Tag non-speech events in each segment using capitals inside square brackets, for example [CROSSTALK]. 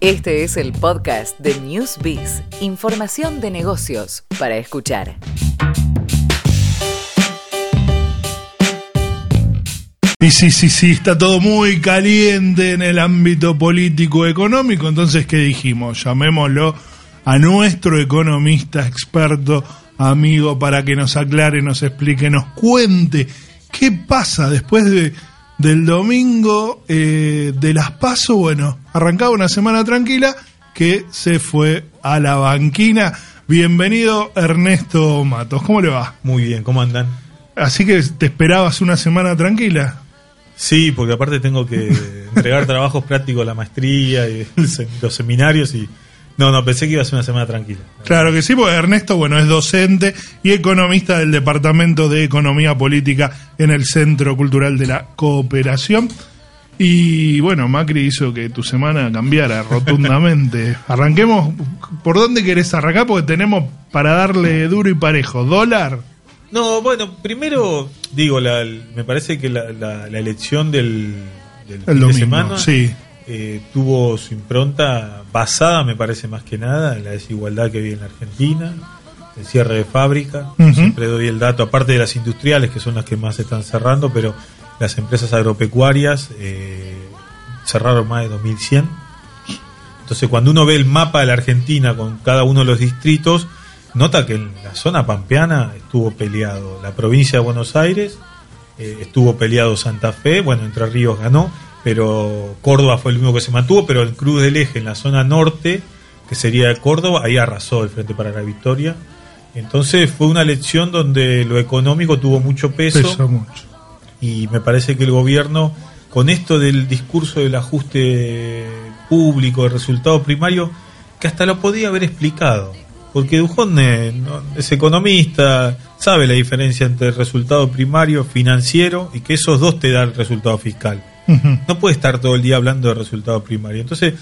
Este es el podcast de Newsbiz, información de negocios para escuchar. Y sí, sí, sí, está todo muy caliente en el ámbito político económico, entonces ¿qué dijimos? Llamémoslo a nuestro economista experto, amigo, para que nos aclare, nos explique, nos cuente qué pasa después de, del domingo eh, de las PASO. Bueno, arrancaba una semana tranquila que se fue a la banquina. Bienvenido Ernesto Matos, ¿cómo le va? Muy bien, ¿cómo andan? Así que te esperabas una semana tranquila. Sí, porque aparte tengo que entregar trabajos prácticos, la maestría y [LAUGHS] los seminarios y... No, no, pensé que iba a ser una semana tranquila. Claro que sí, porque Ernesto, bueno, es docente y economista del Departamento de Economía Política en el Centro Cultural de la Cooperación. Y bueno, Macri hizo que tu semana cambiara [LAUGHS] rotundamente. Arranquemos, ¿por dónde querés arrancar? Porque tenemos para darle duro y parejo. ¿Dólar? No, bueno, primero digo, la, me parece que la, la, elección del, del El fin de domingo, semana sí. Eh, tuvo su impronta basada, me parece más que nada, en la desigualdad que vive en la Argentina, el cierre de fábrica. Ujú. Siempre doy el dato, aparte de las industriales, que son las que más se están cerrando, pero las empresas agropecuarias eh, cerraron más de 2100. Entonces, cuando uno ve el mapa de la Argentina con cada uno de los distritos, nota que en la zona pampeana estuvo peleado la provincia de Buenos Aires, eh, estuvo peleado Santa Fe, bueno, Entre Ríos ganó, pero Córdoba fue el único que se mantuvo, pero el Cruz del Eje en la zona norte, que sería de Córdoba, ahí arrasó el Frente para la Victoria. Entonces fue una elección donde lo económico tuvo mucho peso Pesó mucho. y me parece que el gobierno, con esto del discurso del ajuste público, del resultado primario, que hasta lo podía haber explicado. Porque Dujón no- es economista, sabe la diferencia entre el resultado primario, financiero, y que esos dos te dan el resultado fiscal. No puede estar todo el día hablando de resultado primario. Entonces,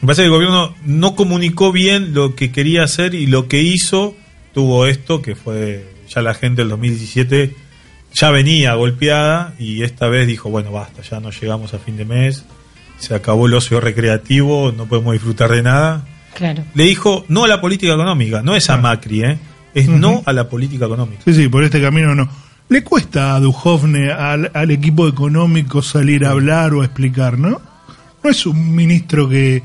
me parece que el gobierno no comunicó bien lo que quería hacer y lo que hizo tuvo esto, que fue ya la gente del 2017 ya venía golpeada y esta vez dijo, bueno, basta, ya no llegamos a fin de mes, se acabó el ocio recreativo, no podemos disfrutar de nada. Claro. Le dijo no a la política económica, no es a Macri, ¿eh? es no a la política económica. Sí, sí, por este camino no. ¿Le cuesta a Dujovne, al, al equipo económico, salir a hablar o a explicar, no? No es un ministro que,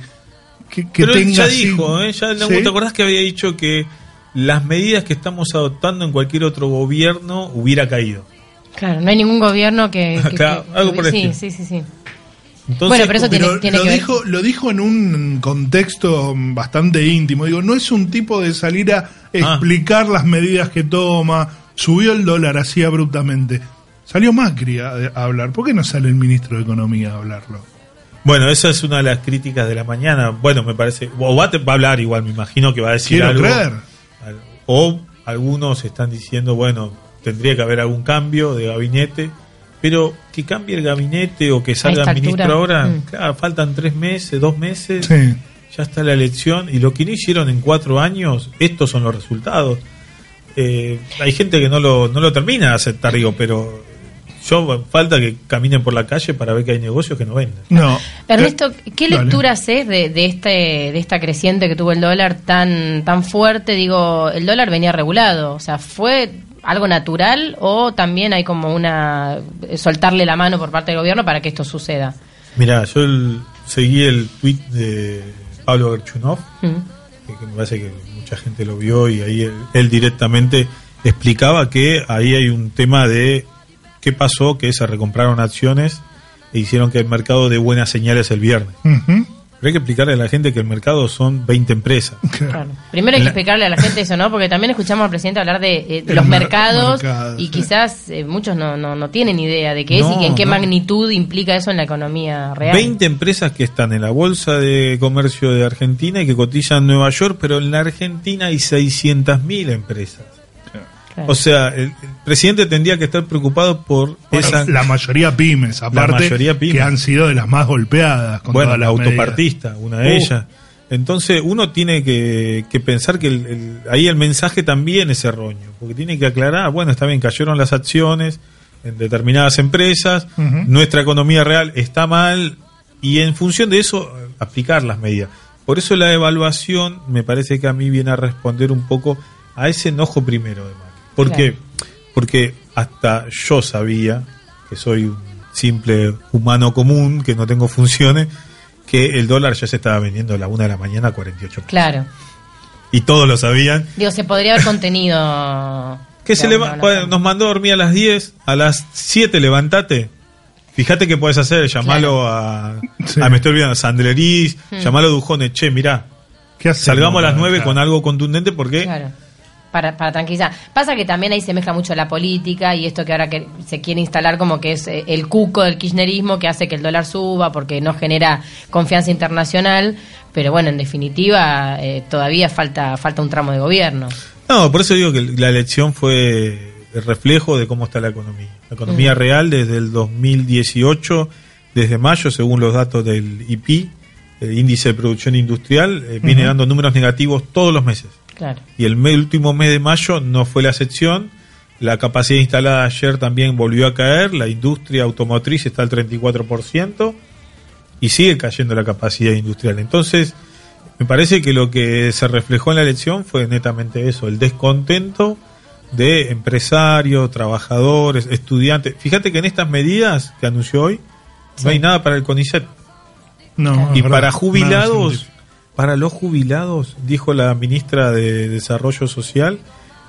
que, que Pero él tenga... ya así- dijo, ¿eh? ya, ¿Sí? ¿te acordás que había dicho que las medidas que estamos adoptando en cualquier otro gobierno hubiera caído? Claro, no hay ningún gobierno que... [LAUGHS] que- Claro, que- algo por sí, sí, sí, sí. Entonces, Bueno, pero eso tiene- Pero tiene lo, que ver- dijo, lo dijo en un contexto bastante íntimo. Digo, no es un tipo de salir a explicar las medidas que toma. Subió el dólar así abruptamente. Salió Macri a, a hablar. ¿Por qué no sale el ministro de Economía a hablarlo? Bueno, esa es una de las críticas de la mañana. Bueno, me parece. O va a, va a hablar igual, me imagino que va a decir Quiero algo. creer. O algunos están diciendo, bueno, tendría que haber algún cambio de gabinete. Pero que cambie el gabinete o que salga el ministro ahora, mm. claro, faltan tres meses, dos meses. Sí. ya está la elección y lo que no hicieron en cuatro años, estos son los resultados. Eh, hay gente que no lo, no lo termina de aceptar, digo, pero yo falta que caminen por la calle para ver que hay negocios que no venden. No. Ernesto, ¿qué Dale. lectura haces de, de este de esta creciente que tuvo el dólar tan tan fuerte? Digo, el dólar venía regulado, o sea, ¿fue algo natural o también hay como una soltarle la mano por parte del gobierno para que esto suceda? Mira, yo el- seguí el tweet de Pablo Gerchunov, Mm. que, que me parece que mucha gente lo vio y ahí él, directamente explicaba que ahí hay un tema de qué pasó, que se recompraron acciones e hicieron que el mercado dé buenas señales el viernes. Pero hay que explicarle a la gente que el mercado son 20 empresas. [LAUGHS] Claro. Primero hay que explicarle a la gente eso, ¿no? Porque también escuchamos al presidente hablar de, eh, De los los mer- mercados, mercados, y sí. quizás eh, muchos no, no, no tienen idea de qué es y en qué no. magnitud implica eso en la economía real. 20 empresas que están en la Bolsa de Comercio de Argentina y que cotizan en Nueva York, pero en la Argentina hay 600.000 empresas. Claro. O sea, el, el presidente tendría que estar preocupado por Bueno, esa... la mayoría pymes, aparte, mayoría pymes. que han sido de las más golpeadas. Con bueno, todas la medidas. autopartista, una de Uh. ellas. Entonces uno tiene que, que pensar que el- el- ahí el mensaje también es erróneo, porque tiene que aclarar, bueno, está bien, cayeron las acciones en determinadas empresas, nuestra economía real está mal y en función de eso aplicar las medidas. Por eso la evaluación me parece que a mí viene a responder un poco a ese enojo primero de Macri. ¿Por Claro. qué? Porque hasta yo sabía, que soy un simple humano común, que no tengo funciones, que el dólar ya se estaba vendiendo a la una de la mañana a 48 pesos. Claro. Y todos lo sabían. Digo, se podría haber contenido. [LAUGHS] Que se leva- no, no. bueno, nos mandó a dormir a las 10, a las 7 levantate. Fíjate qué puedes hacer, llamalo a, [LAUGHS] Sí. a, me estoy olvidando, a Sandlerís, Hmm. llamalo a Dujones, che, mirá, ¿Qué salgamos a las acá? 9 con algo contundente porque Claro. Para, para tranquilizar. Pasa que también ahí se mezcla mucho la política y esto que ahora que se quiere instalar como que es eh, el cuco del kirchnerismo que hace que el dólar suba porque no genera confianza internacional. Pero bueno, en definitiva, eh, todavía falta, falta un tramo de gobierno. No, por eso digo que la elección fue el reflejo de cómo está la economía. La economía real desde el 2018, desde mayo, según los datos del IP, el índice de producción industrial, eh, viene dando números negativos todos los meses. Claro. Y el último mes de mayo no fue la excepción. La capacidad instalada ayer también volvió a caer. La industria automotriz está al 34% y sigue cayendo la capacidad industrial. Entonces, me parece que lo que se reflejó en la elección fue netamente eso, el descontento de empresarios, trabajadores, estudiantes. Fíjate que en estas medidas que anunció hoy no hay nada para el CONICET. No, Y para jubilados. Para los jubilados, dijo la ministra de Desarrollo Social,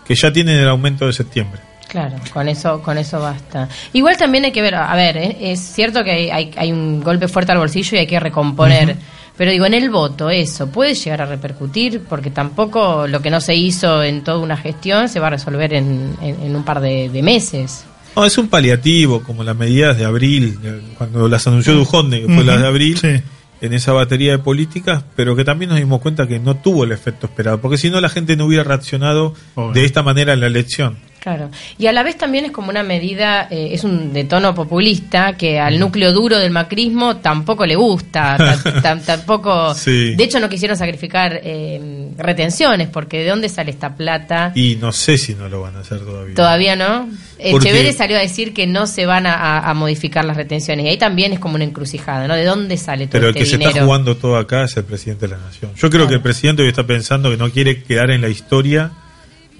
que ya tienen el aumento de septiembre. Claro, con eso, con eso basta. Igual también hay que ver, a ver, eh, es cierto que hay, hay, hay un golpe fuerte al bolsillo y hay que recomponer. Pero digo, en el voto, eso puede llegar a repercutir, porque tampoco lo que no se hizo en toda una gestión se va a resolver en, en- en un par de, de meses. No, es un paliativo, como las medidas de abril, eh, cuando las anunció Dujonde, que fue las de abril, sí. En esa batería de políticas, pero que también nos dimos cuenta que no tuvo el efecto esperado, porque si no la gente no hubiera reaccionado Obvio. de esta manera en la elección. Claro. Y a la vez también es como una medida, eh, es un de tono populista que al núcleo duro del macrismo tampoco le gusta, [LAUGHS] ta- ta- tampoco. Sí. De hecho, no quisieron sacrificar eh, retenciones, porque ¿de dónde sale esta plata? Y no sé si no lo van a hacer todavía. Todavía no. Porque- Echeverri salió a decir que no se van a, a- a modificar las retenciones. Y ahí también es como una encrucijada, ¿no? ¿De dónde sale todo Pero el este que se está jugando todo acá es el presidente de la nación. Yo creo Claro. que el presidente hoy está pensando que no quiere quedar en la historia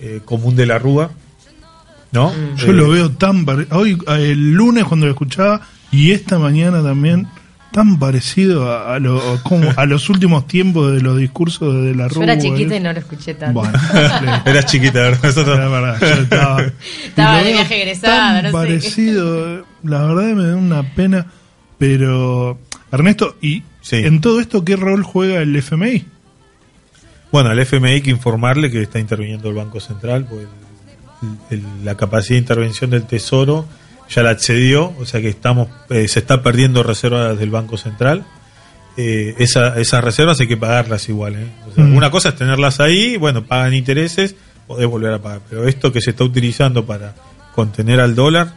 eh, común de la Rúa, ¿no? Mm. Yo Eh, lo veo tan hoy eh, el lunes cuando lo escuchaba y esta mañana también tan parecido a, a lo- como a los últimos tiempos de los discursos de la Yo era chiquita ¿eh? y no lo escuché tanto. Bueno, [LAUGHS] Eras chiquita, ¿verdad? Yo estaba, de viaje egresada, tan no sé. parecido, eh, la verdad me da una pena, pero Ernesto, y Sí. en todo esto qué rol juega el FMI? Bueno, al FMI hay que informarle que está interviniendo el Banco Central, pues el- la capacidad de intervención del Tesoro ya la accedió, o sea que estamos eh, se está perdiendo reservas del Banco Central. Eh, esa- esas reservas hay que pagarlas igual. ¿eh? O sea, Mm. Una cosa es tenerlas ahí, bueno, pagan intereses, podés volver a pagar. Pero esto que se está utilizando para contener al dólar,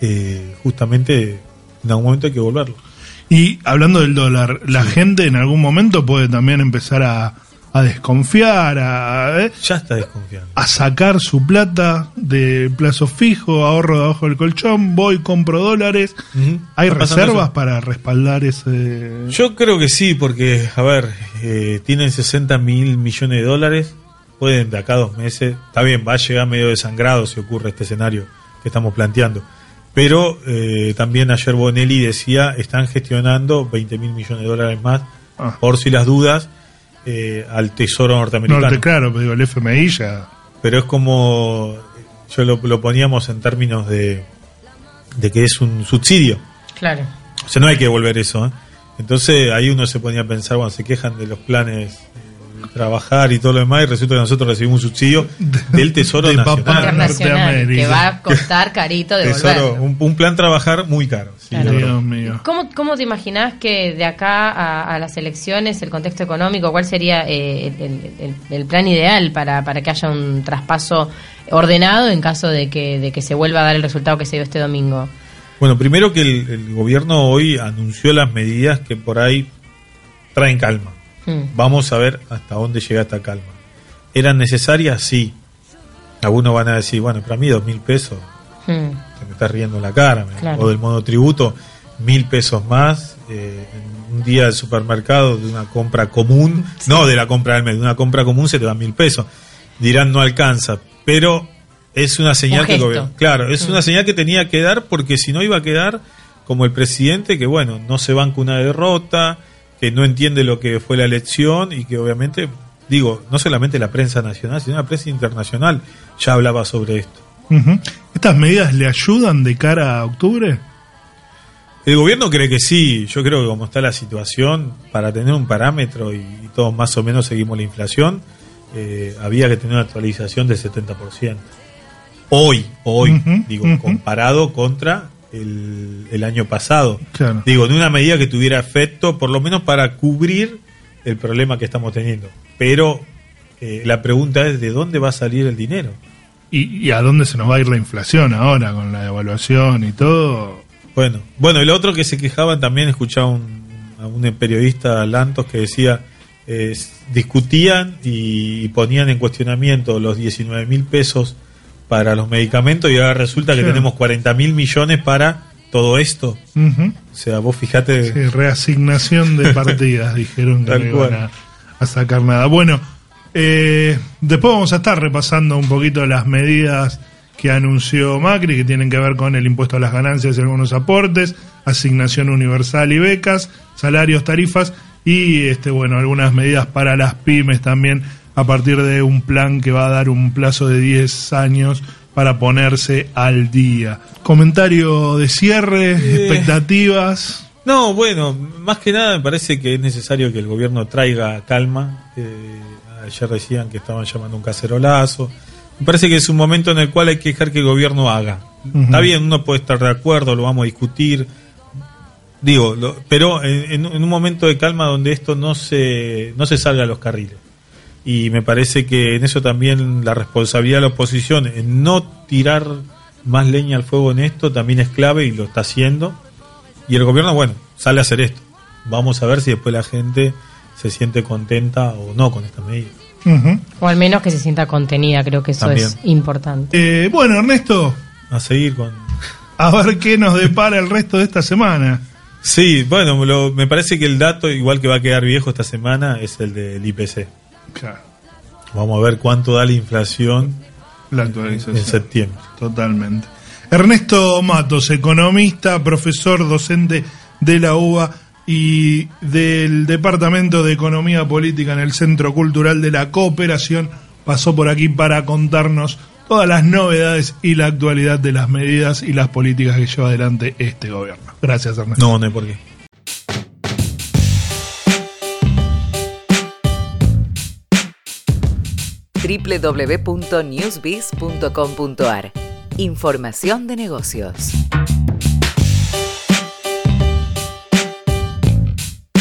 eh, justamente en algún momento hay que volverlo. Y hablando del dólar, la gente en algún momento puede también empezar a, a desconfiar, a, ¿eh? Ya está desconfiando. a sacar su plata de plazo fijo, ahorro debajo del colchón, voy, compro dólares. ¿Hay reservas eso. para respaldar ese...? Yo creo que sí, porque, a ver, eh, tienen 60 mil millones de dólares, pueden de acá a dos meses, está bien, va a llegar medio desangrado si ocurre este escenario que estamos planteando. Pero eh, también ayer Bonelli decía, están gestionando 20 mil millones de dólares más, Ah. por si las dudas, eh, al Tesoro norteamericano. Norte, claro, pero digo, el FMI ya... Pero es como, yo lo, lo poníamos en términos de, de que es un subsidio. Claro. O sea, no hay que devolver eso. ¿eh? Entonces ahí uno se ponía a pensar, bueno, se quejan de los planes trabajar y todo lo demás y resulta que nosotros recibimos un subsidio del Tesoro [LAUGHS] de Nacional. Norteamérica. que va a costar carito de Tesoro, un, un plan trabajar muy caro. sí, Claro. la verdad. Dios mío. ¿Cómo, ¿Cómo te imaginás que de acá a, a las elecciones, el contexto económico, cuál sería eh, el, el- el- el plan ideal para, para que haya un traspaso ordenado en caso de que, de que se vuelva a dar el resultado que se dio este domingo? Bueno, primero que el, el gobierno hoy anunció las medidas que por ahí traen calma. Mm. Vamos a ver hasta dónde llega esta calma. ¿Eran necesarias? Sí. Algunos van a decir, bueno, para mí dos mil pesos, Mm. te me estás riendo en la cara, Claro. o del monotributo, mil pesos más, eh, en un día al supermercado de una compra común, no de la compra del mes, de una compra común se te dan mil pesos. Dirán no alcanza, pero es una señal Un que gobierno- claro, es Mm. una señal que tenía que dar porque si no iba a quedar como el presidente que bueno, no se banca una derrota, que no entiende lo que fue la elección y que obviamente digo, no solamente la prensa nacional, sino la prensa internacional ya hablaba sobre esto. ¿Estas medidas le ayudan de cara a octubre? El gobierno cree que sí, yo creo que como está la situación, para tener un parámetro y, y todos más o menos seguimos la inflación, eh, había que tener una actualización del 70%. Hoy, hoy, digo, comparado contra el, el año pasado. Claro. Digo, de una medida que tuviera efecto, por lo menos para cubrir el problema que estamos teniendo. Pero eh, la pregunta es, ¿de dónde va a salir el dinero? ¿Y, y a dónde se nos va a ir la inflación ahora con la devaluación y todo? Bueno, bueno, el otro que se quejaban también escuchaba un, a un periodista Lantos que decía eh, discutían y ponían en cuestionamiento los 19 mil pesos para los medicamentos y ahora resulta que tenemos 40 mil millones para todo esto. Ujú. O sea, vos fijate, Sí, reasignación de [LAUGHS] partidas, dijeron que no iban a sacar nada. Bueno, eh, después vamos a estar repasando un poquito las medidas que anunció Macri, que tienen que ver con el impuesto a las ganancias y algunos aportes, asignación universal y becas, salarios, tarifas y este bueno algunas medidas para las pymes también a partir de un plan que va a dar un plazo de 10 años para ponerse al día. Comentario de cierre, expectativas. No, bueno, más que nada me parece que es necesario que el gobierno traiga calma. Eh, ayer decían que estaban llamando un cacerolazo. Me parece que es un momento en el cual hay que dejar que el gobierno haga. Está bien, uno puede estar de acuerdo, lo vamos a discutir. Digo, lo- pero en, en- en un momento de calma donde esto no se, no se salga a los carriles. Y me parece que en eso también la responsabilidad de la oposición, en no tirar más leña al fuego en esto, también es clave y lo está haciendo. Y el gobierno, bueno, sale a hacer esto. Vamos a ver si después la gente se siente contenta o no con esta medida. O al menos que se sienta contenida, creo que eso También. es importante. Eh, bueno, Ernesto, A seguir con... a ver qué nos depara el resto de esta semana. Sí, bueno, lo- me parece que el dato, igual que va a quedar viejo esta semana, es el del IPC. Claro, Vamos a ver cuánto da la inflación la en actualización. septiembre. Totalmente. Ernesto Matos, economista, profesor, docente de la UBA y del Departamento de Economía Política en el Centro Cultural de la Cooperación, pasó por aquí para contarnos todas las novedades y la actualidad de las medidas y las políticas que lleva adelante este gobierno. Gracias, Ernesto. No, no hay por qué. www.newsbiz.com.ar Información de negocios.